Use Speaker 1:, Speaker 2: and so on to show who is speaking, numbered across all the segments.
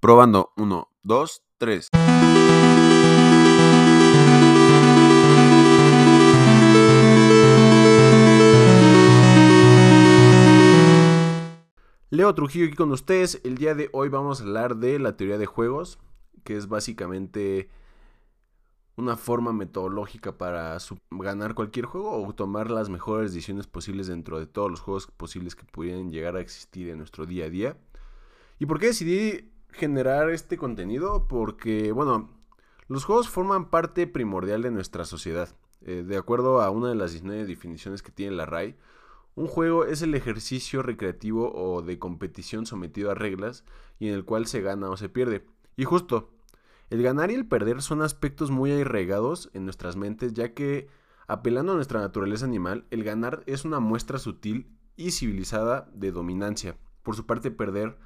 Speaker 1: Probando. 1, 2, 3. Leo Trujillo aquí con ustedes. El día de hoy vamos a hablar de la teoría de juegos, que es básicamente una forma metodológica para ganar cualquier juego o tomar las mejores decisiones posibles dentro de todos los juegos posibles que pudieran llegar a existir en nuestro día a día. ¿Y por qué decidí generar este contenido? Porque, bueno, los juegos forman parte primordial de nuestra sociedad. Eh, de acuerdo a una de las 19 definiciones que tiene la RAI, un juego es el ejercicio recreativo o de competición sometido a reglas y en el cual se gana o se pierde. Y justo, el ganar y el perder son aspectos muy arraigados en nuestras mentes, ya que, apelando a nuestra naturaleza animal, el ganar es una muestra sutil y civilizada de dominancia. Por su parte, perder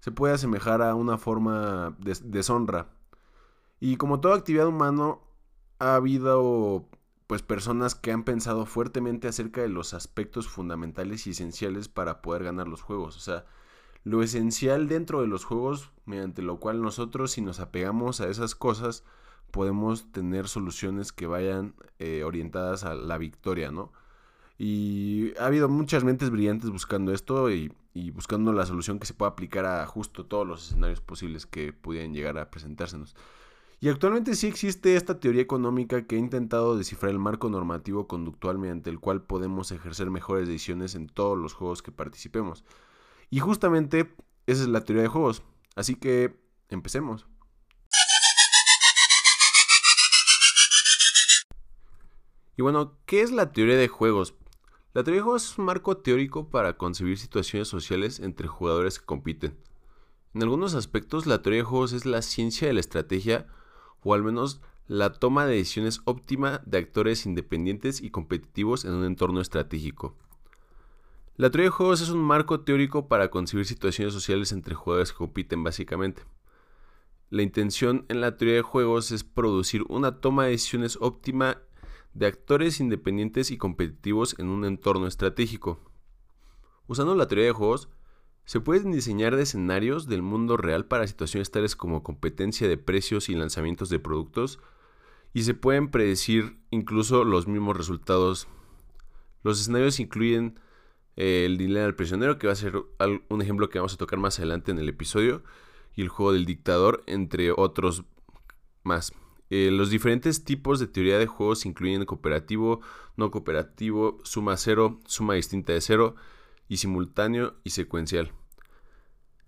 Speaker 1: se puede asemejar a una forma de deshonra. Y como toda actividad humana, ha habido pues personas que han pensado fuertemente acerca de los aspectos fundamentales y esenciales para poder ganar los juegos. O sea, lo esencial dentro de los juegos, mediante lo cual nosotros si nos apegamos a esas cosas, podemos tener soluciones que vayan eh, orientadas a la victoria, ¿no? Y ha habido muchas mentes brillantes buscando esto y, buscando la solución que se pueda aplicar a justo todos los escenarios posibles que pudieran llegar a presentársenos. Y actualmente sí existe esta teoría económica que ha intentado descifrar el marco normativo conductual mediante el cual podemos ejercer mejores decisiones en todos los juegos que participemos. Y justamente esa es la teoría de juegos. Así que empecemos. Y bueno, ¿qué es la teoría de juegos? La teoría de juegos es un marco teórico para concebir situaciones sociales entre jugadores que compiten. En algunos aspectos, la teoría de juegos es la ciencia de la estrategia o al menos la toma de decisiones óptima de actores independientes y competitivos en un entorno estratégico. La teoría de juegos es un marco teórico para concebir situaciones sociales entre jugadores que compiten básicamente. La intención en la teoría de juegos es producir una toma de decisiones óptima de actores independientes y competitivos en un entorno estratégico. Usando la teoría de juegos, se pueden diseñar escenarios del mundo real para situaciones tales como competencia de precios y lanzamientos de productos y se pueden predecir incluso los mismos resultados. Los escenarios incluyen eh, el dinero del prisionero, que va a ser un ejemplo que vamos a tocar más adelante en el episodio, y el juego del dictador, entre otros más. Eh, los diferentes tipos de teoría de juegos incluyen cooperativo, no cooperativo, suma cero, suma distinta de cero, y simultáneo y secuencial.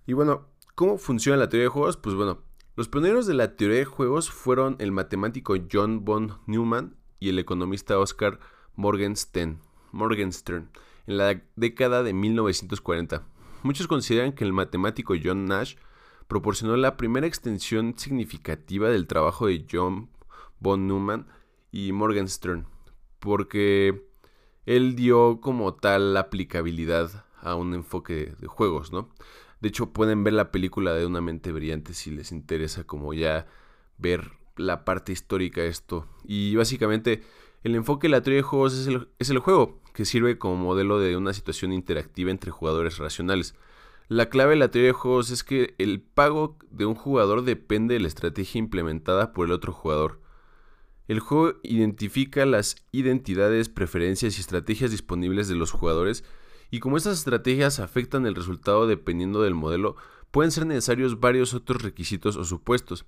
Speaker 1: Y bueno, ¿cómo funciona la teoría de juegos? Pues bueno, los pioneros de la teoría de juegos fueron el matemático John von Neumann y el economista Oscar Morgenstern, Morgenstern en la década de 1940. Muchos consideran que el matemático John Nash proporcionó la primera extensión significativa del trabajo de John von Neumann y Morgenstern, porque él dio como tal aplicabilidad a un enfoque de juegos, ¿no? De hecho, pueden ver la película de Una mente brillante si les interesa como ya ver la parte histórica de esto. Y básicamente el enfoque de la teoría de juegos es el juego, que sirve como modelo de una situación interactiva entre jugadores racionales. La clave de la teoría de juegos es que el pago de un jugador depende de la estrategia implementada por el otro jugador. El juego identifica las identidades, preferencias y estrategias disponibles de los jugadores y como estas estrategias afectan el resultado dependiendo del modelo, pueden ser necesarios varios otros requisitos o supuestos.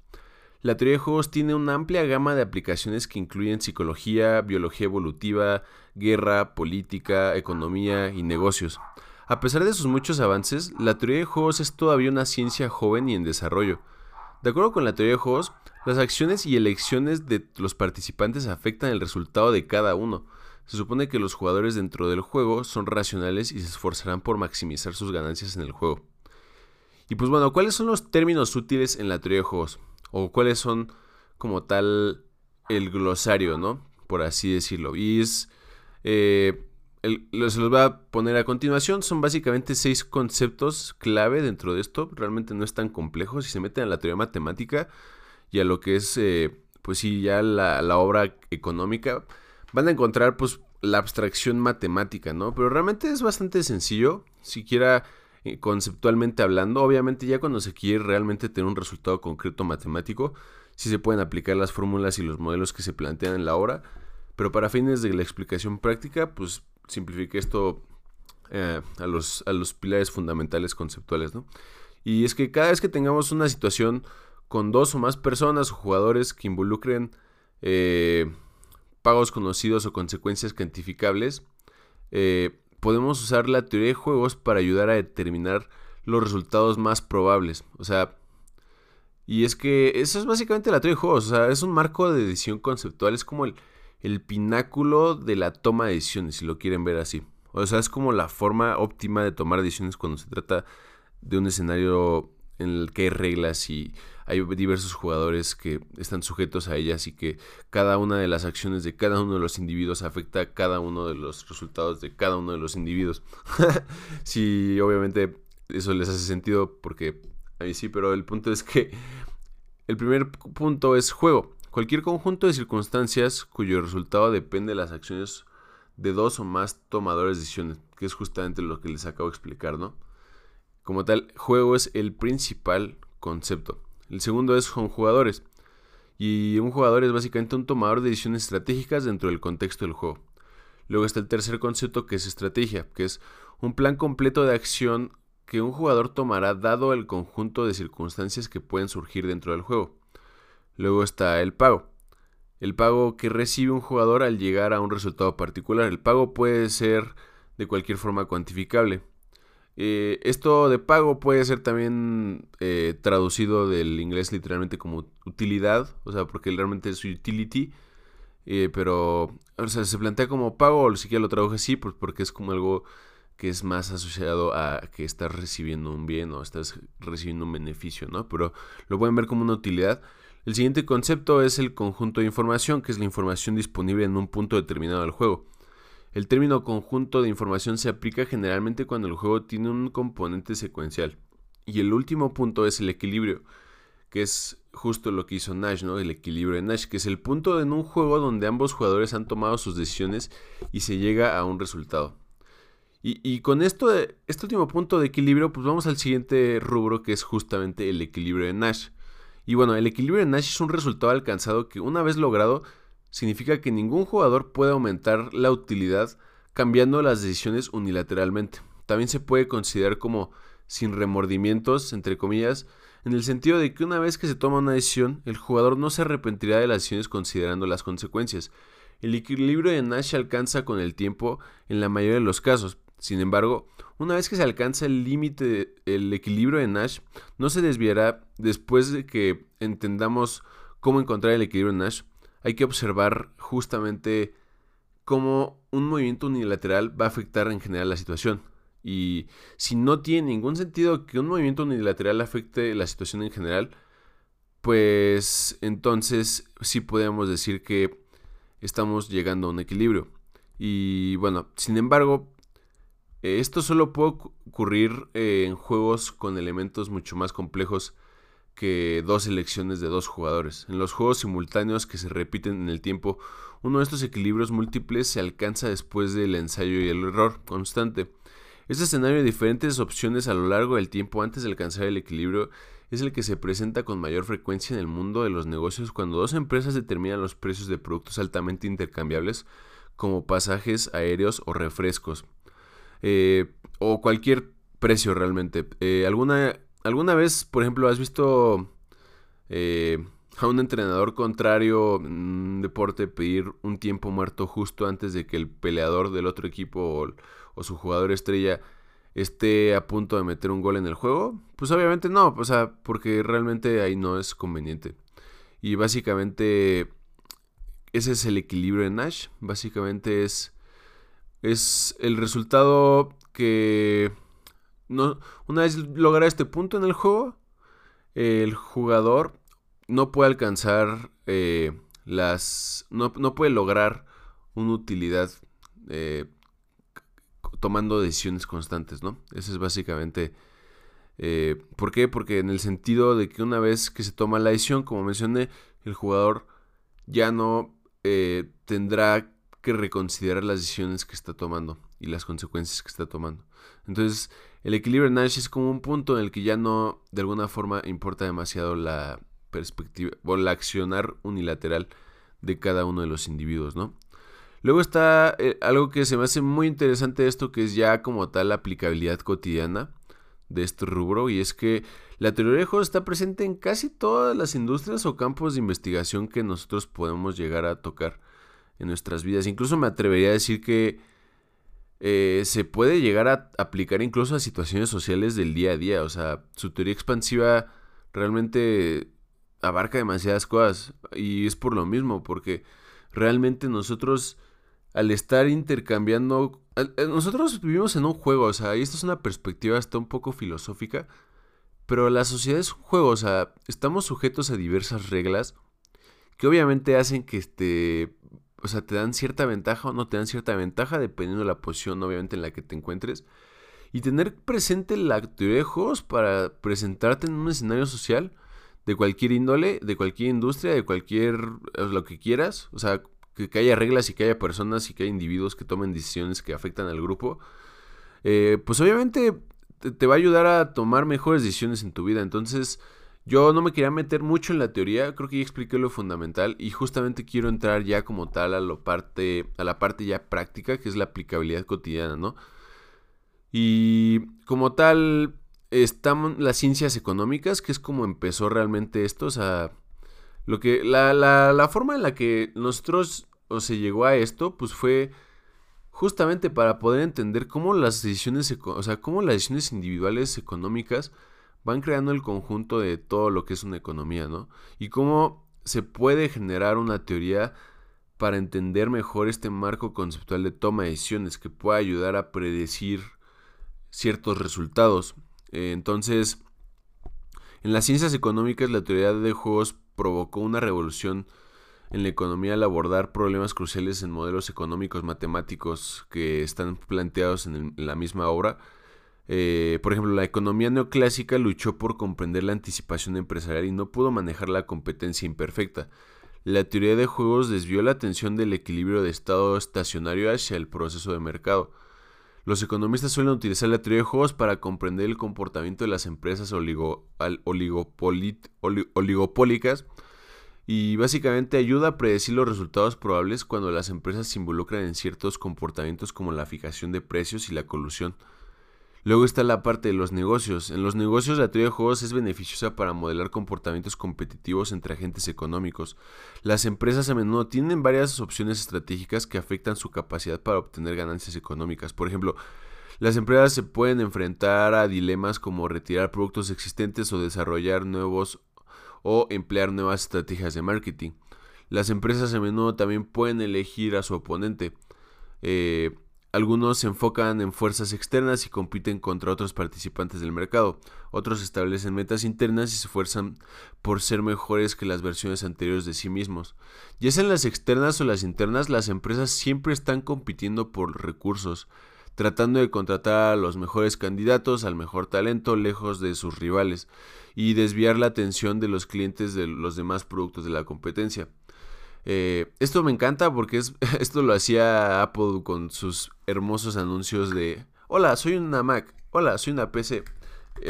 Speaker 1: La teoría de juegos tiene una amplia gama de aplicaciones que incluyen psicología, biología evolutiva, guerra, política, economía y negocios. A pesar de sus muchos avances, la teoría de juegos es todavía una ciencia joven y en desarrollo. De acuerdo con la teoría de juegos, las acciones y elecciones de los participantes afectan el resultado de cada uno. Se supone que los jugadores dentro del juego son racionales y se esforzarán por maximizar sus ganancias en el juego. Y pues bueno, ¿cuáles son los términos útiles en la teoría de juegos? O cuáles son como tal el glosario, ¿no? Por así decirlo. Y es... Eh, se los voy a poner a continuación. Son básicamente seis conceptos clave dentro de esto. Realmente no es tan complejo. Si se meten a la teoría matemática y a lo que es, eh, pues sí, ya la, la, obra económica, van a encontrar pues la abstracción matemática, ¿no? Pero realmente es bastante sencillo. Siquiera eh, conceptualmente hablando. Obviamente ya cuando se quiere realmente tener un resultado concreto matemático, sí se pueden aplicar las fórmulas y los modelos que se plantean en la obra, pero para fines de la explicación práctica, pues simplifique esto eh, a, los, a los pilares fundamentales conceptuales, ¿no? Y es que cada vez que tengamos una situación con dos o más personas o jugadores que involucren eh, pagos conocidos o consecuencias cuantificables, eh, podemos usar la teoría de juegos para ayudar a determinar los resultados más probables. O sea, y es que eso es básicamente la teoría de juegos. O sea, es un marco de decisión conceptual. Es como el, el pináculo de la toma de decisiones, si lo quieren ver así. O sea, es como la forma óptima de tomar decisiones cuando se trata de un escenario en el que hay reglas y hay diversos jugadores que están sujetos a ellas y que cada una de las acciones de cada uno de los individuos afecta a cada uno de los resultados de cada uno de los individuos. sí, obviamente eso les hace sentido porque a mí sí, pero el punto es que el primer punto es juego. Cualquier conjunto de circunstancias cuyo resultado depende de las acciones de dos o más tomadores de decisiones, que es justamente lo que les acabo de explicar, ¿no? Como tal, juego es el principal concepto. El segundo es con jugadores. Y un jugador es básicamente un tomador de decisiones estratégicas dentro del contexto del juego. Luego está el tercer concepto que es estrategia, que es un plan completo de acción que un jugador tomará dado el conjunto de circunstancias que pueden surgir dentro del juego. Luego está el pago. El pago que recibe un jugador al llegar a un resultado particular. El pago puede ser de cualquier forma cuantificable. Eh, esto de pago puede ser también eh, traducido del inglés literalmente como utilidad, o sea, porque realmente es utility, eh, pero o sea, se plantea como pago, o si siquiera lo traduje así, pues porque es como algo que es más asociado a que estás recibiendo un bien o estás recibiendo un beneficio, ¿no? Pero lo pueden ver como una utilidad. El siguiente concepto es el conjunto de información, que es la información disponible en un punto determinado del juego. El término conjunto de información se aplica generalmente cuando el juego tiene un componente secuencial. Y el último punto es el equilibrio, que es justo lo que hizo Nash, ¿no? El equilibrio de Nash, que es el punto en un juego donde ambos jugadores han tomado sus decisiones y se llega a un resultado. Y, con esto, este último punto de equilibrio, pues vamos al siguiente rubro que es justamente el equilibrio de Nash. Y bueno, el equilibrio de Nash es un resultado alcanzado que una vez logrado significa que ningún jugador puede aumentar la utilidad cambiando las decisiones unilateralmente. También se puede considerar como sin remordimientos, entre comillas, en el sentido de que una vez que se toma una decisión, el jugador no se arrepentirá de las decisiones considerando las consecuencias. El equilibrio de Nash alcanza con el tiempo en la mayoría de los casos. Sin embargo, una vez que se alcanza el límite, el equilibrio de Nash no se desviará después de que entendamos cómo encontrar el equilibrio de Nash hay que observar justamente cómo un movimiento unilateral va a afectar en general la situación. Y si no tiene ningún sentido que un movimiento unilateral afecte la situación en general, pues entonces sí podemos decir que estamos llegando a un equilibrio. Y bueno, sin embargo, esto solo puede ocurrir eh, en juegos con elementos mucho más complejos que dos elecciones de dos jugadores. En los juegos simultáneos que se repiten en el tiempo, uno de estos equilibrios múltiples se alcanza después del ensayo y el error constante. Este escenario de diferentes opciones a lo largo del tiempo antes de alcanzar el equilibrio es el que se presenta con mayor frecuencia en el mundo de los negocios cuando dos empresas determinan los precios de productos altamente intercambiables como pasajes aéreos o refrescos. Eh, o cualquier precio realmente. Eh, alguna ¿Alguna vez, por ejemplo, has visto eh, a un entrenador contrario en un deporte pedir un tiempo muerto justo antes de que el peleador del otro equipo o, su jugador estrella esté a punto de meter un gol en el juego? Pues obviamente no, o sea, porque realmente ahí no es conveniente. Y básicamente ese es el equilibrio de Nash. Básicamente es, es el resultado que una vez lograr este punto en el juego, el jugador no puede alcanzar eh, las. No, puede lograr una utilidad eh, tomando decisiones constantes, ¿no? Ese es básicamente. Eh, ¿Por qué? Porque en el sentido de que una vez que se toma la decisión, como mencioné, el jugador ya no tendrá que reconsiderar las decisiones que está tomando. y las consecuencias que está tomando. Entonces, el equilibrio Nash es como un punto en el que ya no, de alguna forma, importa demasiado la perspectiva o el accionar unilateral de cada uno de los individuos, ¿no? Luego está eh, algo que se me hace muy interesante esto, que es ya como tal la aplicabilidad cotidiana de este rubro, y es que la teoría de juegos está presente en casi todas las industrias o campos de investigación que nosotros podemos llegar a tocar en nuestras vidas. Incluso me atrevería a decir que eh, se puede llegar a aplicar incluso a situaciones sociales del día a día. O sea, su teoría expansiva realmente abarca demasiadas cosas. Y es por lo mismo, porque realmente nosotros, al estar intercambiando... Eh, nosotros vivimos en un juego, o sea, y esto es una perspectiva hasta un poco filosófica. Pero la sociedad es un juego, o sea, estamos sujetos a diversas reglas que obviamente hacen que este o sea, te dan cierta ventaja o no te dan cierta ventaja dependiendo de la posición, obviamente, en la que te encuentres. Y tener presente la teoría de para presentarte en un escenario social de cualquier índole, de cualquier industria, de cualquier, lo que quieras. O sea, que, haya reglas y que haya personas y que haya individuos que tomen decisiones que afectan al grupo. Eh, pues obviamente te va a ayudar a tomar mejores decisiones en tu vida. Entonces, yo no me quería meter mucho en la teoría, creo que ya expliqué lo fundamental y justamente quiero entrar ya como tal a, lo parte, a la parte ya práctica, que es la aplicabilidad cotidiana, ¿no? Y como tal, están las ciencias económicas, que es como empezó realmente esto, o sea, lo que, la, la, la forma en la que nosotros o se llegó a esto, pues fue justamente para poder entender cómo las decisiones, o sea, cómo las decisiones individuales económicas van creando el conjunto de todo lo que es una economía, ¿no? Y cómo se puede generar una teoría para entender mejor este marco conceptual de toma de decisiones que pueda ayudar a predecir ciertos resultados. Eh, entonces, en las ciencias económicas la teoría de juegos provocó una revolución en la economía al abordar problemas cruciales en modelos económicos matemáticos que están planteados en la misma obra eh, por ejemplo, la economía neoclásica luchó por comprender la anticipación empresarial y no pudo manejar la competencia imperfecta. La teoría de juegos desvió la atención del equilibrio de estado estacionario hacia el proceso de mercado. Los economistas suelen utilizar la teoría de juegos para comprender el comportamiento de las empresas oligopólicas y básicamente ayuda a predecir los resultados probables cuando las empresas se involucran en ciertos comportamientos como la fijación de precios y la colusión. Luego está la parte de los negocios. En los negocios la teoría de juegos es beneficiosa para modelar comportamientos competitivos entre agentes económicos. Las empresas a menudo tienen varias opciones estratégicas que afectan su capacidad para obtener ganancias económicas. Por ejemplo, las empresas se pueden enfrentar a dilemas como retirar productos existentes o desarrollar nuevos o emplear nuevas estrategias de marketing. Las empresas a menudo también pueden elegir a su oponente. Eh, algunos se enfocan en fuerzas externas y compiten contra otros participantes del mercado. Otros establecen metas internas y se esfuerzan por ser mejores que las versiones anteriores de sí mismos. Ya sean las externas o las internas, las empresas siempre están compitiendo por recursos, tratando de contratar a los mejores candidatos, al mejor talento, lejos de sus rivales, y desviar la atención de los clientes de los demás productos de la competencia. Eh, esto me encanta porque es, esto lo hacía Apple con sus hermosos anuncios de Hola, soy una Mac. Hola, soy una PC.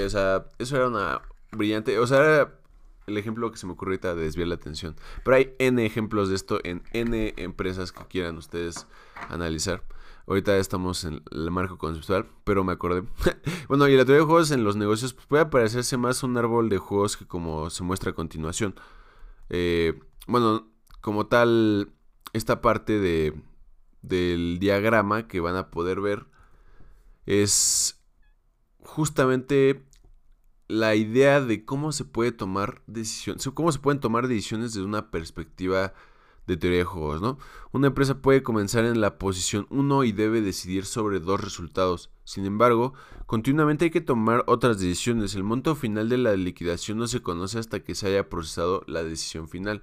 Speaker 1: O sea, eso era una brillante. O sea, era el ejemplo que se me ocurre ahorita de desviar la atención. Pero hay N ejemplos de esto en N empresas que quieran ustedes analizar. Ahorita estamos en el marco conceptual, pero me acordé. bueno, y la teoría de juegos en los negocios pues, puede parecerse más un árbol de juegos que como se muestra a continuación. Eh, bueno, como tal, esta parte de, del diagrama que van a poder ver es justamente la idea de cómo se puede tomar decisiones, cómo se pueden tomar decisiones desde una perspectiva de teoría de juegos, ¿no? Una empresa puede comenzar en la posición 1 y debe decidir sobre dos resultados. Sin embargo, continuamente hay que tomar otras decisiones. El monto final de la liquidación no se conoce hasta que se haya procesado la decisión final.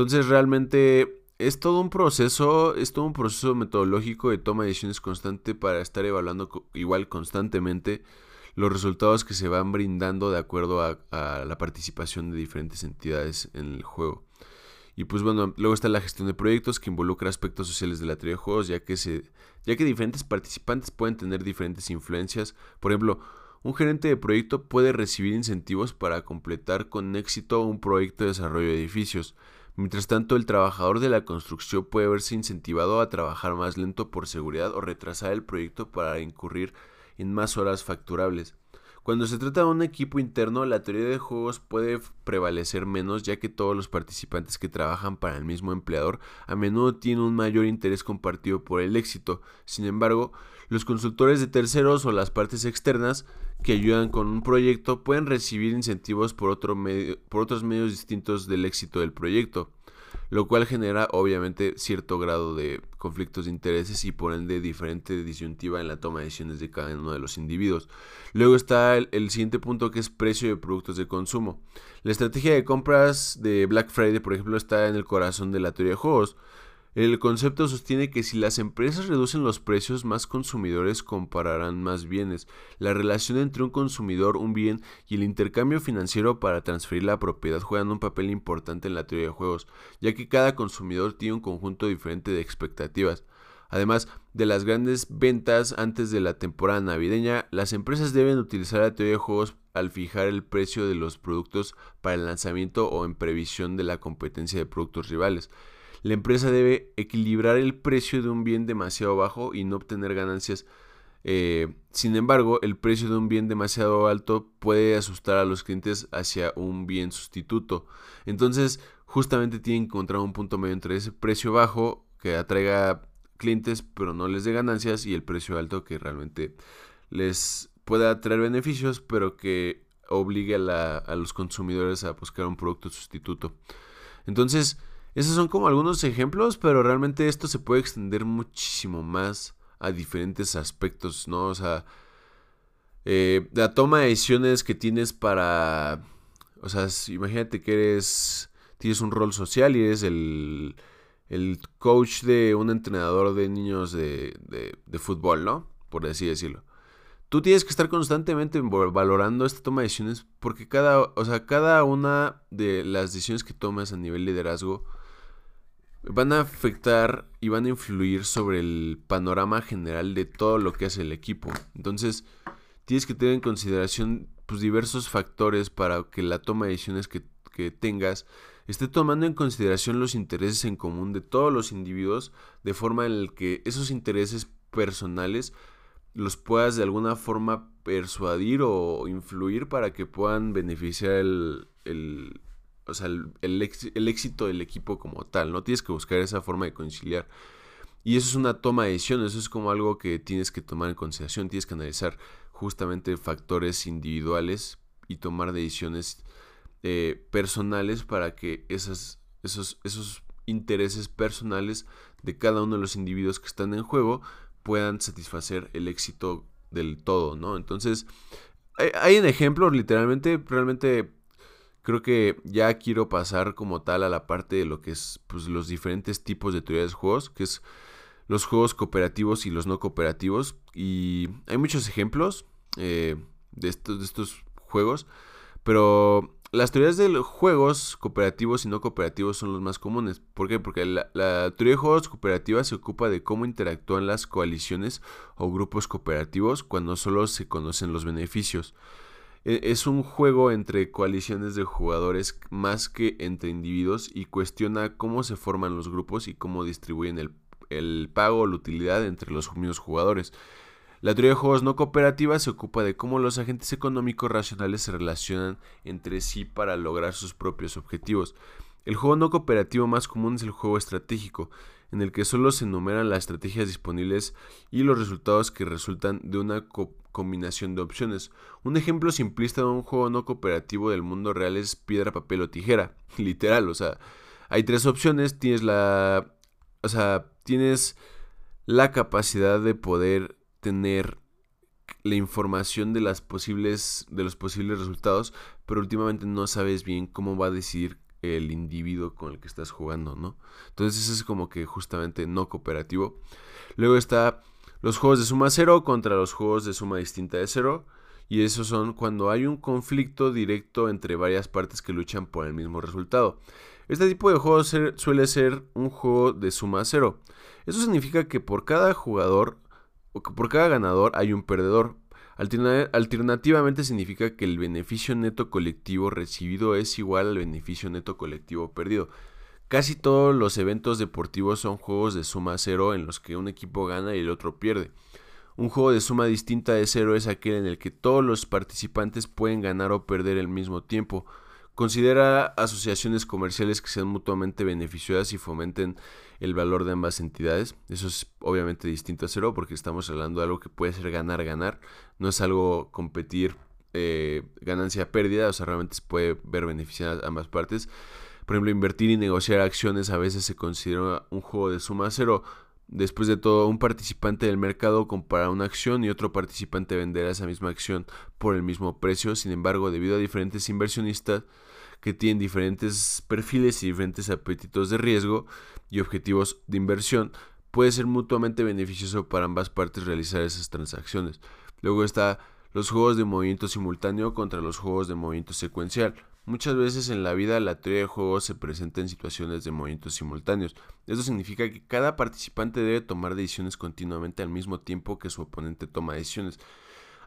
Speaker 1: Entonces realmente es todo un proceso, es todo un proceso metodológico de toma de decisiones constante para estar evaluando igual constantemente los resultados que se van brindando de acuerdo a, la participación de diferentes entidades en el juego. Y pues bueno, luego está la gestión de proyectos que involucra aspectos sociales de la teoría de juegos, ya que, se, ya que diferentes participantes pueden tener diferentes influencias. Por ejemplo, un gerente de proyecto puede recibir incentivos para completar con éxito un proyecto de desarrollo de edificios. Mientras tanto, el trabajador de la construcción puede verse incentivado a trabajar más lento por seguridad o retrasar el proyecto para incurrir en más horas facturables. Cuando se trata de un equipo interno, la teoría de juegos puede prevalecer menos ya que todos los participantes que trabajan para el mismo empleador a menudo tienen un mayor interés compartido por el éxito. Sin embargo, los consultores de terceros o las partes externas que ayudan con un proyecto pueden recibir incentivos por, otro por otros medios distintos del éxito del proyecto lo cual genera obviamente cierto grado de conflictos de intereses y por ende diferente disyuntiva en la toma de decisiones de cada uno de los individuos. Luego está el, el, siguiente punto que es precio de productos de consumo. La estrategia de compras de Black Friday, por ejemplo, está en el corazón de la teoría de juegos. El concepto sostiene que si las empresas reducen los precios, más consumidores compararán más bienes. La relación entre un consumidor, un bien y el intercambio financiero para transferir la propiedad juegan un papel importante en la teoría de juegos, ya que cada consumidor tiene un conjunto diferente de expectativas. Además de las grandes ventas antes de la temporada navideña, las empresas deben utilizar la teoría de juegos al fijar el precio de los productos para el lanzamiento o en previsión de la competencia de productos rivales. La empresa debe equilibrar el precio de un bien demasiado bajo y no obtener ganancias. Eh, sin embargo, el precio de un bien demasiado alto puede asustar a los clientes hacia un bien sustituto. Entonces, justamente tienen que encontrar un punto medio entre ese precio bajo que atraiga clientes pero no les dé ganancias y el precio alto que realmente les pueda traer beneficios pero que obligue a, a los consumidores a buscar un producto sustituto. Entonces, esos son como algunos ejemplos, pero realmente esto se puede extender muchísimo más a diferentes aspectos, ¿no? O sea, eh, la toma de decisiones que tienes para... O sea, imagínate que eres... Tienes un rol social y eres el, el coach de un entrenador de niños de, de, de fútbol, ¿no? Por así decirlo tú tienes que estar constantemente valorando esta toma de decisiones porque cada, o sea, cada una de las decisiones que tomas a nivel liderazgo van a afectar y van a influir sobre el panorama general de todo lo que hace el equipo. Entonces, tienes que tener en consideración pues, diversos factores para que la toma de decisiones que, que tengas esté tomando en consideración los intereses en común de todos los individuos, de forma en la que esos intereses personales los puedas de alguna forma persuadir o influir para que puedan beneficiar el, el, o sea, el, éxito del equipo como tal, ¿no? Tienes que buscar esa forma de conciliar. Y eso es una toma de decisión, eso es como algo que tienes que tomar en consideración, tienes que analizar justamente factores individuales y tomar decisiones eh, personales para que esos, esos intereses personales de cada uno de los individuos que están en juego puedan satisfacer el éxito del todo, ¿no? Entonces, hay un ejemplo, literalmente, realmente creo que ya quiero pasar como tal a la parte de lo que es pues, los diferentes tipos de teorías de juegos, que es los juegos cooperativos y los no cooperativos. Y hay muchos ejemplos eh, de, estos, de estos juegos, pero las teorías de los juegos cooperativos y no cooperativos son los más comunes. ¿Por qué? Porque la, la, teoría de juegos cooperativas se ocupa de cómo interactúan las coaliciones o grupos cooperativos cuando solo se conocen los beneficios. E, es un juego entre coaliciones de jugadores más que entre individuos y cuestiona cómo se forman los grupos y cómo distribuyen el, pago o la utilidad entre los mismos jugadores. La teoría de juegos no cooperativa se ocupa de cómo los agentes económicos racionales se relacionan entre sí para lograr sus propios objetivos. El juego no cooperativo más común es el juego estratégico, en el que solo se enumeran las estrategias disponibles y los resultados que resultan de una combinación de opciones. Un ejemplo simplista de un juego no cooperativo del mundo real es piedra, papel o tijera. Literal, o sea, hay tres opciones, tienes la... O sea, tienes la capacidad de poder tener la información de las posibles de los posibles resultados, pero últimamente no sabes bien cómo va a decidir el individuo con el que estás jugando, ¿no? Entonces eso es como que justamente no cooperativo. Luego está los juegos de suma cero contra los juegos de suma distinta de cero. y esos son cuando hay un conflicto directo entre varias partes que luchan por el mismo resultado. Este tipo de juego suele ser un juego de suma cero. Eso significa que por cada jugador o que por cada ganador hay un perdedor. Alternativamente significa que el beneficio neto colectivo recibido es igual al beneficio neto colectivo perdido. Casi todos los eventos deportivos son juegos de suma cero en los que un equipo gana y el otro pierde. Un juego de suma distinta de cero es aquel en el que todos los participantes pueden ganar o perder al mismo tiempo. Considera asociaciones comerciales que sean mutuamente beneficiosas y fomenten el valor de ambas entidades. Eso es obviamente distinto a cero porque estamos hablando de algo que puede ser ganar-ganar. No es algo competir eh, ganancia-pérdida, o sea, realmente se puede ver beneficiadas ambas partes. Por ejemplo, invertir y negociar acciones a veces se considera un juego de suma cero. Después de todo, un participante del mercado compra una acción y otro participante venderá esa misma acción por el mismo precio. Sin embargo, debido a diferentes inversionistas que tienen diferentes perfiles y diferentes apetitos de riesgo y objetivos de inversión, puede ser mutuamente beneficioso para ambas partes realizar esas transacciones. Luego está los juegos de movimiento simultáneo contra los juegos de movimiento secuencial. Muchas veces en la vida la teoría de juegos se presenta en situaciones de movimientos simultáneos. Esto significa que cada participante debe tomar decisiones continuamente al mismo tiempo que su oponente toma decisiones.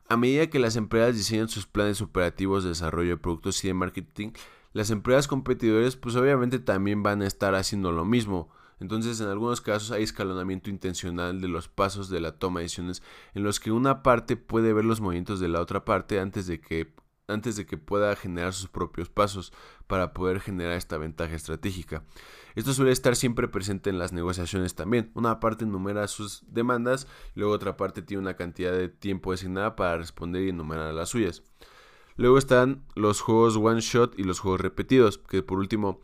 Speaker 1: A medida que las empresas diseñan sus planes operativos de desarrollo de productos y de marketing, las empresas competidores pues obviamente también van a estar haciendo lo mismo. Entonces, en algunos casos hay escalonamiento intencional de los pasos de la toma de decisiones en los que una parte puede ver los movimientos de la otra parte antes de que antes de que pueda generar sus propios pasos para poder generar esta ventaja estratégica. Esto suele estar siempre presente en las negociaciones también. Una parte enumera sus demandas luego otra parte tiene una cantidad de tiempo designada para responder y enumerar las suyas. Luego están los juegos one shot y los juegos repetidos, que por último,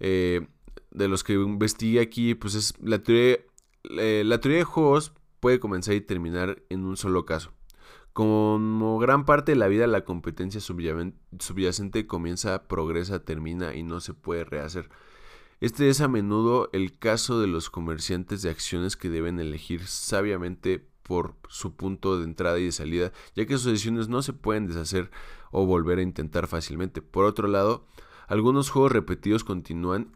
Speaker 1: eh, de los que investigué aquí, pues es la teoría, eh, la teoría de juegos puede comenzar y terminar en un solo caso. Como gran parte de la vida, la competencia subyacente comienza, progresa, termina y no se puede rehacer. Este es a menudo el caso de los comerciantes de acciones que deben elegir sabiamente por su punto de entrada y de salida, ya que sus decisiones no se pueden deshacer o volver a intentar fácilmente. Por otro lado, algunos juegos repetidos continúan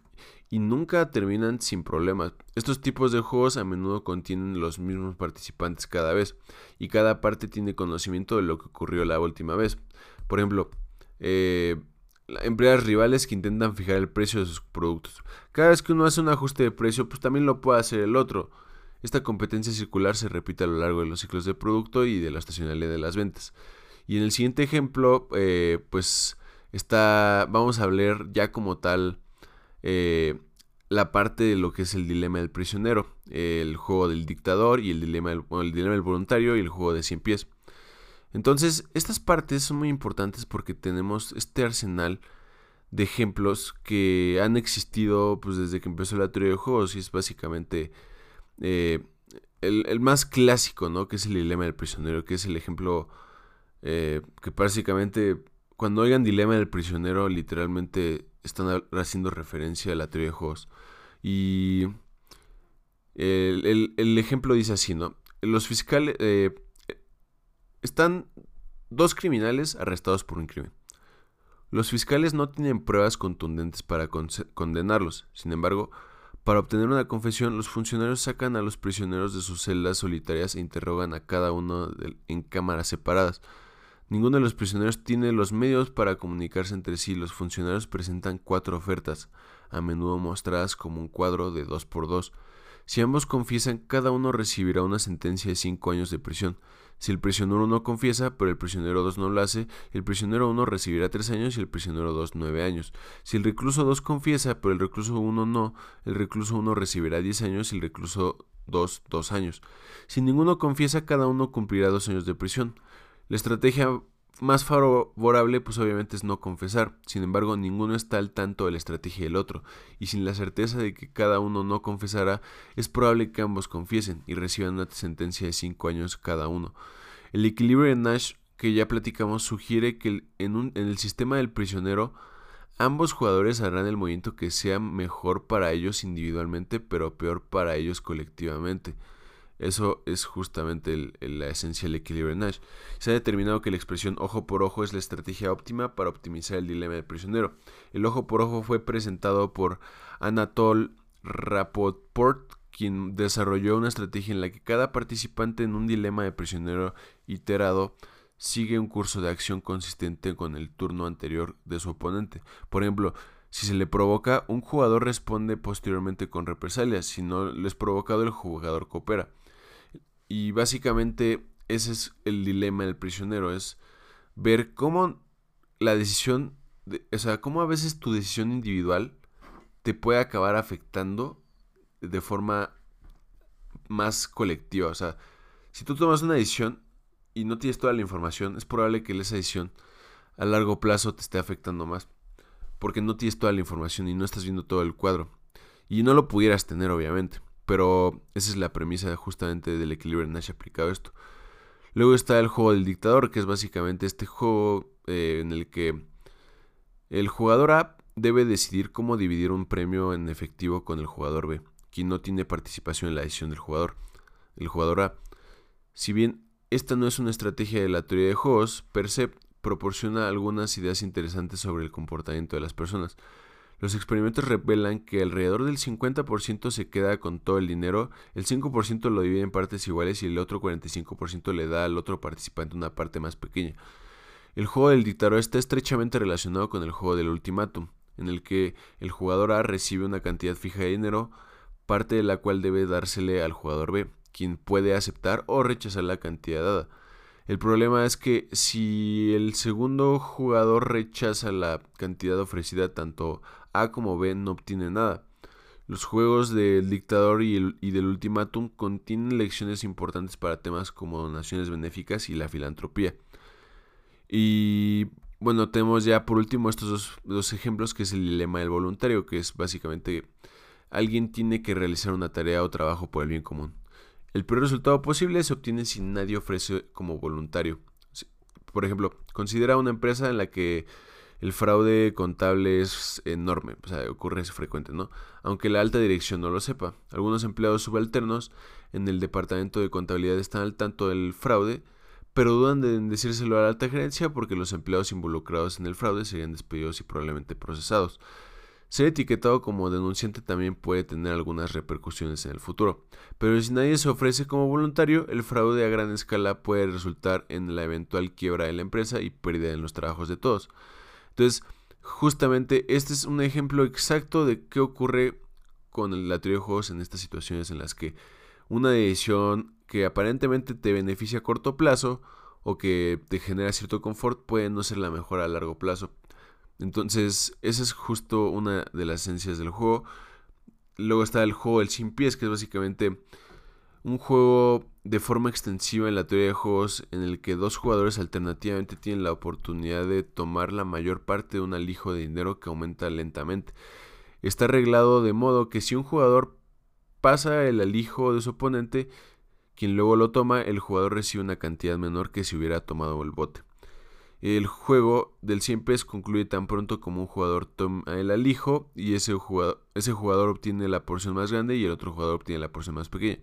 Speaker 1: y nunca terminan sin problemas. Estos tipos de juegos a menudo contienen los mismos participantes cada vez y cada parte tiene conocimiento de lo que ocurrió la última vez. Por ejemplo, eh, empresas rivales que intentan fijar el precio de sus productos. Cada vez que uno hace un ajuste de precio, pues también lo puede hacer el otro. Esta competencia circular se repite a lo largo de los ciclos de producto y de la estacionalidad de las ventas. Y en el siguiente ejemplo, eh, pues está, vamos a hablar ya como tal eh, la parte de lo que es el dilema del prisionero, el juego del dictador y el dilema del, el dilema del voluntario y el juego de 100 pies. Entonces, estas partes son muy importantes porque tenemos este arsenal de ejemplos que han existido pues, desde que empezó la teoría de juegos y es básicamente eh, el, más clásico, ¿no? Que es el dilema del prisionero, que es el ejemplo eh, que básicamente cuando oigan dilema del prisionero literalmente están haciendo referencia a la teoría de juegos. Y el, ejemplo dice así, ¿no? Los fiscales... Eh, están dos criminales arrestados por un crimen. Los fiscales no tienen pruebas contundentes para condenarlos. Sin embargo, para obtener una confesión, los funcionarios sacan a los prisioneros de sus celdas solitarias e interrogan a cada uno en cámaras separadas. Ninguno de los prisioneros tiene los medios para comunicarse entre sí. Los funcionarios presentan cuatro ofertas, a menudo mostradas como un cuadro de dos por dos. Si ambos confiesan, cada uno recibirá una sentencia de cinco años de prisión. Si el prisionero 1 confiesa, pero el prisionero 2 no lo hace, el prisionero 1 recibirá tres años y el prisionero 2 nueve años. Si el recluso 2 confiesa, pero el recluso 1 no, el recluso 1 recibirá diez años y el recluso 2 dos años. Si ninguno confiesa, cada uno cumplirá dos años de prisión. La estrategia más favorable pues obviamente es no confesar. Sin embargo, ninguno está al tanto de la estrategia del otro, y sin la certeza de que cada uno no confesará, es probable que ambos confiesen y reciban una sentencia de 5 años cada uno. El equilibrio de Nash que ya platicamos sugiere que en, en el sistema del prisionero ambos jugadores harán el movimiento que sea mejor para ellos individualmente, pero peor para ellos colectivamente. Eso es justamente la esencia del equilibrio de Nash. Se ha determinado que la expresión ojo por ojo es la estrategia óptima para optimizar el dilema del prisionero. El ojo por ojo fue presentado por Anatol Rapoport, quien desarrolló una estrategia en la que cada participante en un dilema de prisionero iterado sigue un curso de acción consistente con el turno anterior de su oponente. Por ejemplo, si se le provoca, un jugador responde posteriormente con represalias. Si no le es provocado, el jugador coopera. Y básicamente ese es el dilema del prisionero, es ver cómo la decisión, o sea, cómo a veces tu decisión individual te puede acabar afectando de forma más colectiva. O sea, si tú tomas una decisión y no tienes toda la información, es probable que esa decisión a largo plazo te esté afectando más. Porque no tienes toda la información y no estás viendo todo el cuadro. Y no lo pudieras tener, obviamente. Pero esa es la premisa justamente del equilibrio de Nash aplicado a esto. Luego está el juego del dictador, que es básicamente este juego eh, en el que el jugador A debe decidir cómo dividir un premio en efectivo con el jugador B, quien no tiene participación en la decisión del jugador. El jugador A. Si bien esta no es una estrategia de la teoría de juegos, per proporciona algunas ideas interesantes sobre el comportamiento de las personas. Los experimentos revelan que alrededor del 50% se queda con todo el dinero, el 5% lo divide en partes iguales y el otro 45% le da al otro participante una parte más pequeña. El juego del dictador está estrechamente relacionado con el juego del ultimátum, en el que el jugador A recibe una cantidad fija de dinero, parte de la cual debe dársele al jugador B, quien puede aceptar o rechazar la cantidad dada. El problema es que si el segundo jugador rechaza la cantidad ofrecida tanto a como B no obtiene nada. Los juegos del dictador y, del ultimátum contienen lecciones importantes para temas como donaciones benéficas y la filantropía. Y bueno, tenemos ya por último estos dos, ejemplos que es el dilema del voluntario, que es básicamente alguien tiene que realizar una tarea o trabajo por el bien común. El peor resultado posible se obtiene si nadie ofrece como voluntario. Por ejemplo, considera una empresa en la que el fraude contable es enorme, o sea, ocurre frecuente, ¿no? Aunque la alta dirección no lo sepa. Algunos empleados subalternos en el departamento de contabilidad están al tanto del fraude, pero dudan de decírselo a la alta gerencia porque los empleados involucrados en el fraude serían despedidos y probablemente procesados. Ser etiquetado como denunciante también puede tener algunas repercusiones en el futuro, pero si nadie se ofrece como voluntario, el fraude a gran escala puede resultar en la eventual quiebra de la empresa y pérdida en los trabajos de todos. Entonces, justamente este es un ejemplo exacto de qué ocurre con la teoría de juegos en estas situaciones en las que una decisión que aparentemente te beneficia a corto plazo o que te genera cierto confort puede no ser la mejor a largo plazo. Entonces, esa es justo una de las esencias del juego. Luego está el juego del sin pies, que es básicamente un juego de forma extensiva en la teoría de juegos en el que dos jugadores alternativamente tienen la oportunidad de tomar la mayor parte de un alijo de dinero que aumenta lentamente. Está arreglado de modo que si un jugador pasa el alijo de su oponente, quien luego lo toma, el jugador recibe una cantidad menor que si hubiera tomado el bote. El juego del 100 pies concluye tan pronto como un jugador toma el alijo y ese jugador, ese jugador obtiene la porción más grande y el otro jugador obtiene la porción más pequeña.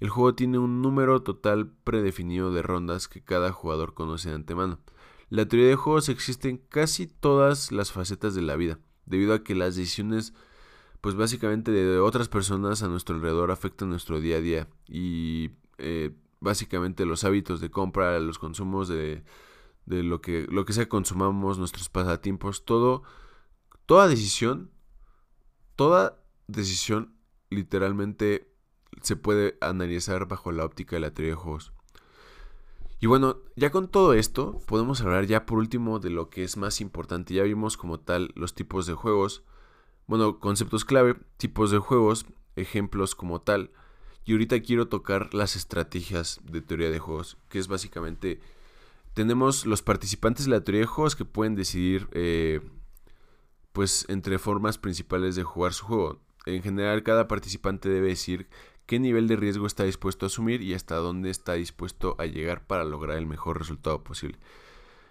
Speaker 1: El juego tiene un número total predefinido de rondas que cada jugador conoce de antemano. La teoría de juegos existe en casi todas las facetas de la vida, debido a que las decisiones, pues básicamente de otras personas a nuestro alrededor afectan nuestro día a día y eh, básicamente los hábitos de compra, los consumos de, de lo que lo que sea consumamos, nuestros pasatiempos, todo, toda decisión, toda decisión literalmente se puede analizar bajo la óptica de la teoría de juegos. Y bueno, ya con todo esto, podemos hablar ya por último de lo que es más importante. Ya vimos como tal los tipos de juegos, bueno, conceptos clave, tipos de juegos, ejemplos como tal. Y ahorita quiero tocar las estrategias de teoría de juegos, que es básicamente, tenemos los participantes de que pueden decidir, eh, pues, entre formas principales de jugar su juego. En general, cada participante debe decir qué nivel de riesgo está dispuesto a asumir y hasta dónde está dispuesto a llegar para lograr el mejor resultado posible.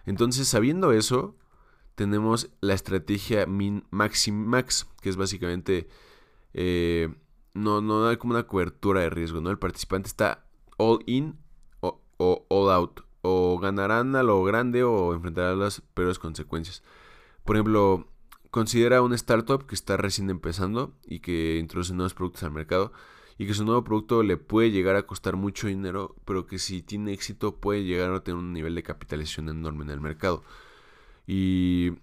Speaker 1: Entonces, sabiendo eso, tenemos la estrategia min maxim max, que es básicamente eh, no, no hay como una cobertura de riesgo, ¿no? El participante está all in o, all out. O ganarán a lo grande o enfrentarán las peores consecuencias. Por ejemplo, considera una startup que está recién empezando y que introduce nuevos productos al mercado y que su nuevo producto le puede llegar a costar mucho dinero, pero que si tiene éxito puede llegar a tener un nivel de capitalización enorme en el mercado. Y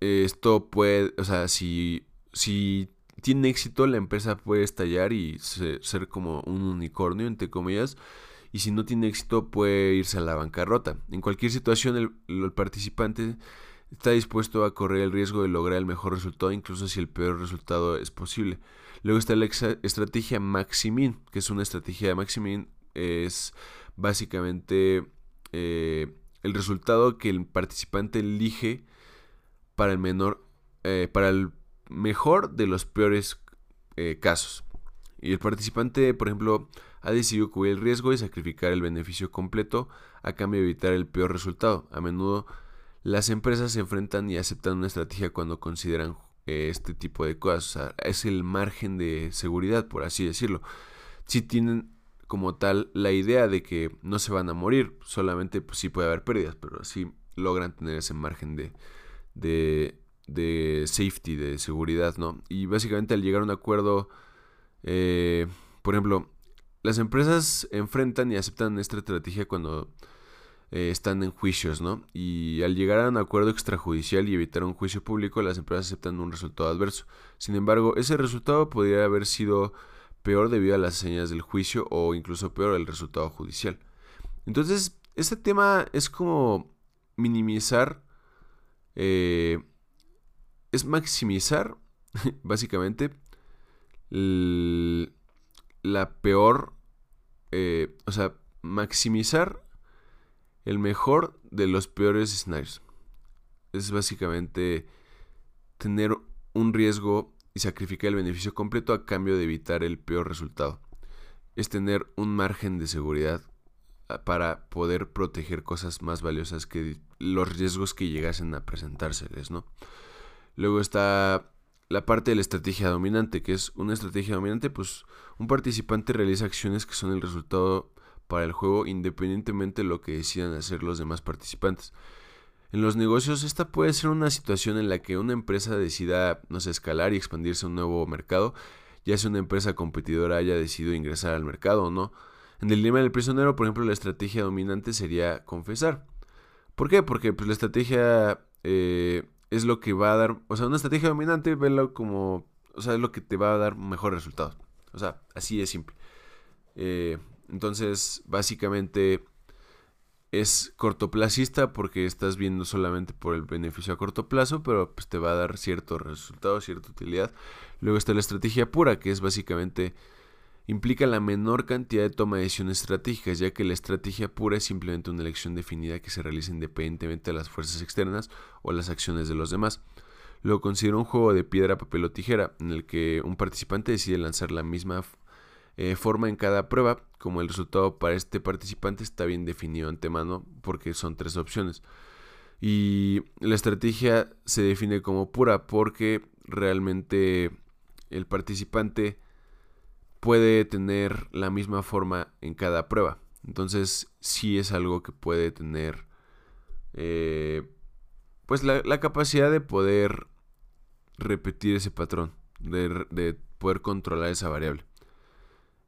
Speaker 1: esto puede, o sea, si, si tiene éxito, la empresa puede estallar y ser como un unicornio, entre comillas. Y si no tiene éxito, puede irse a la bancarrota. En cualquier situación, el, participante está dispuesto a correr el riesgo de lograr el mejor resultado, incluso si el peor resultado es posible. Luego está la estrategia Maximin, que es una estrategia de Maximin, es básicamente eh, el resultado que el participante elige para el menor, eh, para el mejor de los peores eh, casos. Y el participante, por ejemplo, ha decidido cubrir el riesgo y sacrificar el beneficio completo a cambio de evitar el peor resultado. A menudo las empresas se enfrentan y aceptan una estrategia cuando consideran eh, este tipo de cosas. es el margen de seguridad, por así decirlo. Si tienen como tal la idea de que no se van a morir, solamente pues, sí puede haber pérdidas, pero sí logran tener ese margen de, de, de safety, de seguridad, ¿no? Y básicamente al llegar a un acuerdo, eh, por ejemplo, las empresas enfrentan y aceptan esta estrategia cuando eh, están en juicios, ¿no? Y al llegar a un acuerdo extrajudicial y evitar un juicio público, las empresas aceptan un resultado adverso. Sin embargo, ese resultado podría haber sido peor debido a las señas del juicio o incluso peor el resultado judicial. Entonces, este tema es como minimizar eh, es maximizar, básicamente, la peor, eh, o sea, maximizar el mejor de los peores escenarios. Es básicamente tener un riesgo y sacrificar el beneficio completo a cambio de evitar el peor resultado. Es tener un margen de seguridad ah, para poder proteger cosas más valiosas que los riesgos que llegasen a presentárseles, ¿no? Luego está la parte de la estrategia dominante, que es una estrategia dominante, pues un participante realiza acciones que son el resultado para el juego independientemente de lo que decidan hacer los demás participantes. En los negocios esta puede ser una situación en la que una empresa decida, no sé, escalar y expandirse a un nuevo mercado, ya sea una empresa competidora haya decidido ingresar al mercado o no. En el dilema del prisionero, por ejemplo, la estrategia dominante sería confesar. ¿Por qué? Porque pues, la estrategia eh, es lo que va a dar, o sea, una estrategia dominante, velo como, o sea, es lo que te va a dar mejor resultado. O sea, así es simple. Eh, entonces, básicamente es cortoplacista porque estás viendo solamente por el beneficio a corto plazo, pero pues te va a dar cierto resultado, cierta utilidad. Luego está la estrategia pura, que es básicamente implica la menor cantidad de toma de decisiones estratégicas, ya que la estrategia pura es simplemente una elección definida que se realiza independientemente de las fuerzas externas o las acciones de los demás. Lo considero un juego de piedra, papel o tijera, en el que un participante decide lanzar la misma eh, forma en cada prueba, como el resultado para este participante está bien definido antemano, porque son tres opciones. Y la estrategia se define como pura porque realmente el participante puede tener la misma forma en cada prueba. Entonces sí es algo que puede tener eh, pues la, capacidad de poder repetir ese patrón, de, de, poder controlar esa variable.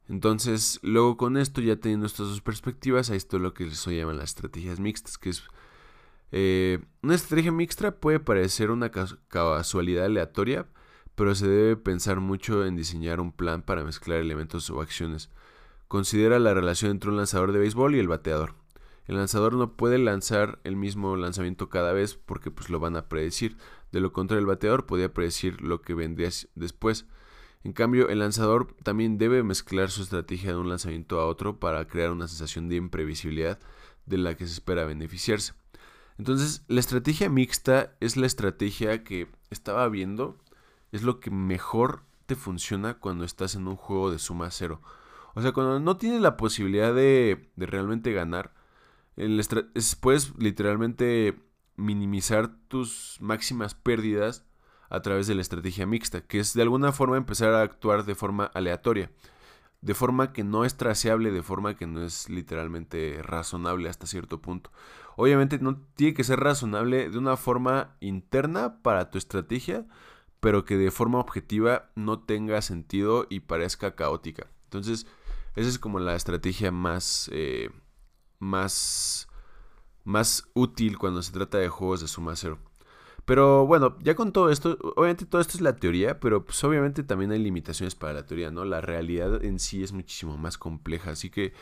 Speaker 1: Entonces, luego con esto, ya teniendo estas dos perspectivas, a esto es lo que se llaman las estrategias mixtas, que es eh, una estrategia mixta puede parecer una casualidad aleatoria, pero se debe pensar mucho en diseñar un plan para mezclar elementos o acciones. Considera la relación entre un lanzador de béisbol y el bateador. El lanzador no puede lanzar el mismo lanzamiento cada vez porque pues lo van a predecir. De lo contrario, el bateador podía predecir lo que vendría después. En cambio, el lanzador también debe mezclar su estrategia de un lanzamiento a otro para crear una sensación de imprevisibilidad de la que se espera beneficiarse. Entonces, la estrategia mixta es la estrategia que estaba viendo es lo que mejor te funciona cuando estás en un juego de suma cero. O sea, cuando no tienes la posibilidad de, realmente ganar, puedes literalmente minimizar tus máximas pérdidas a través de la estrategia mixta, que es de alguna forma empezar a actuar de forma aleatoria, de forma que no es traceable, de forma que no es literalmente razonable hasta cierto punto. Obviamente no tiene que ser razonable de una forma interna para tu estrategia, pero que de forma objetiva no tenga sentido y parezca caótica. Entonces, esa es como la estrategia más, eh, más, más útil cuando se trata de juegos de suma cero. Pero bueno, ya con todo esto, obviamente todo esto es la teoría, pero pues obviamente también hay limitaciones para la teoría, ¿no? La realidad en sí es muchísimo más compleja, así que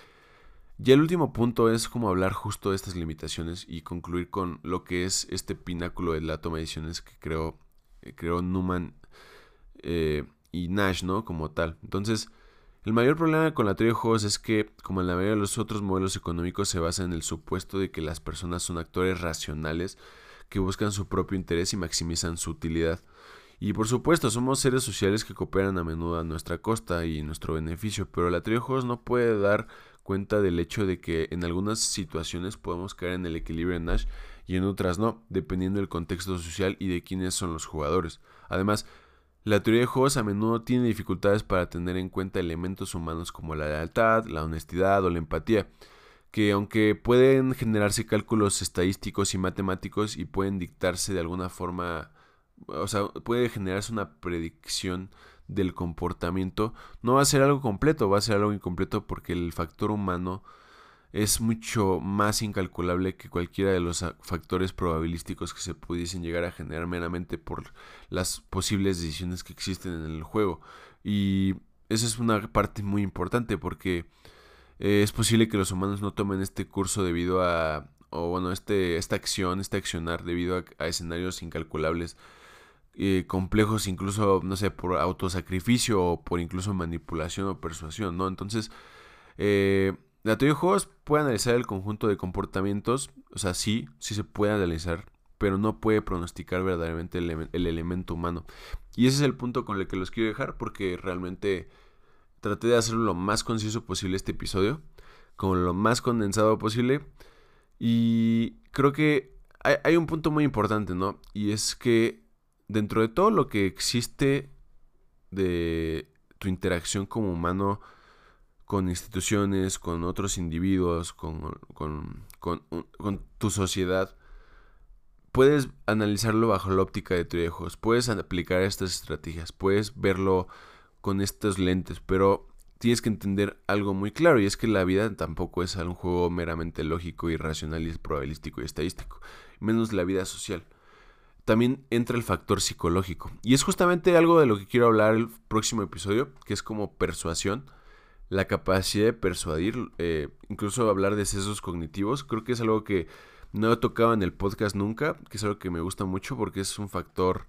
Speaker 1: ya el último punto es como hablar justo de estas limitaciones y concluir con lo que es este pináculo de la toma de decisiones que creó, eh, creó Newman eh, y Nash, ¿no? Como tal. Entonces, el mayor problema con la teoría de juegos es que, como en la mayoría de los otros modelos económicos, se basa en el supuesto de que las personas son actores racionales que buscan su propio interés y maximizan su utilidad. Y por supuesto, somos seres sociales que cooperan a menudo a nuestra costa y nuestro beneficio, pero la teoría de juegos no puede dar cuenta del hecho de que en algunas situaciones podemos caer en el equilibrio de Nash y en otras no, dependiendo del contexto social y de quiénes son los jugadores. Además, la teoría de juegos a menudo tiene dificultades para tener en cuenta elementos humanos como la lealtad, la honestidad o la empatía, que aunque pueden generarse cálculos estadísticos y matemáticos y pueden dictarse de alguna forma, o sea, puede generarse una predicción del comportamiento, no va a ser algo completo, va a ser algo incompleto porque el factor humano es mucho más incalculable que cualquiera de los factores probabilísticos que se pudiesen llegar a generar meramente por las posibles decisiones que existen en el juego. Y esa es una parte muy importante porque eh, es posible que los humanos no tomen este curso debido a, o bueno, este, esta acción, este accionar debido a, escenarios incalculables, eh, complejos incluso, no sé, por autosacrificio o por incluso manipulación o persuasión, ¿no? Entonces, eh, la teoría de juegos puede analizar el conjunto de comportamientos, o sea, sí, sí se puede analizar, pero no puede pronosticar verdaderamente el, el elemento humano. Y ese es el punto con el que los quiero dejar porque realmente Traté de hacerlo lo más conciso posible este episodio, como lo más condensado posible. Y creo que hay, un punto muy importante, ¿no? Y es que dentro de todo lo que existe de tu interacción como humano con instituciones, con otros individuos, con, con, con, tu sociedad, puedes analizarlo bajo la óptica de teoría puedes aplicar estas estrategias, puedes verlo con estos lentes, pero tienes que entender algo muy claro y es que la vida tampoco es un juego meramente lógico y racional y probabilístico y estadístico, menos la vida social. También entra el factor psicológico y es justamente algo de lo que quiero hablar el próximo episodio, que es como persuasión, la capacidad de persuadir, eh, incluso hablar de sesos cognitivos, creo que es algo que no he tocado en el podcast nunca, que es algo que me gusta mucho porque es un factor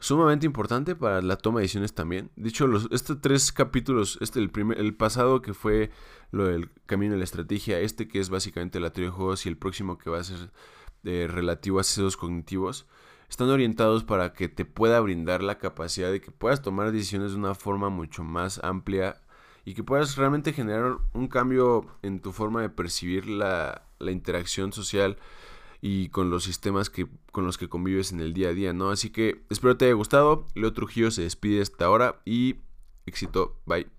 Speaker 1: sumamente importante para la toma de decisiones también. Dicho, los, estos tres capítulos, este el, primer, el pasado que fue lo del camino de la estrategia, este que es básicamente la teoría de juegos y el próximo que va a ser eh, relativo a sesos cognitivos, están orientados para que te pueda brindar la capacidad de que puedas tomar decisiones de una forma mucho más amplia y que puedas realmente generar un cambio en tu forma de percibir la, la interacción social y con los sistemas que, con los que convives en el día a día, ¿no? Así que espero te haya gustado. Leo Trujillo se despide hasta ahora y éxito. Bye.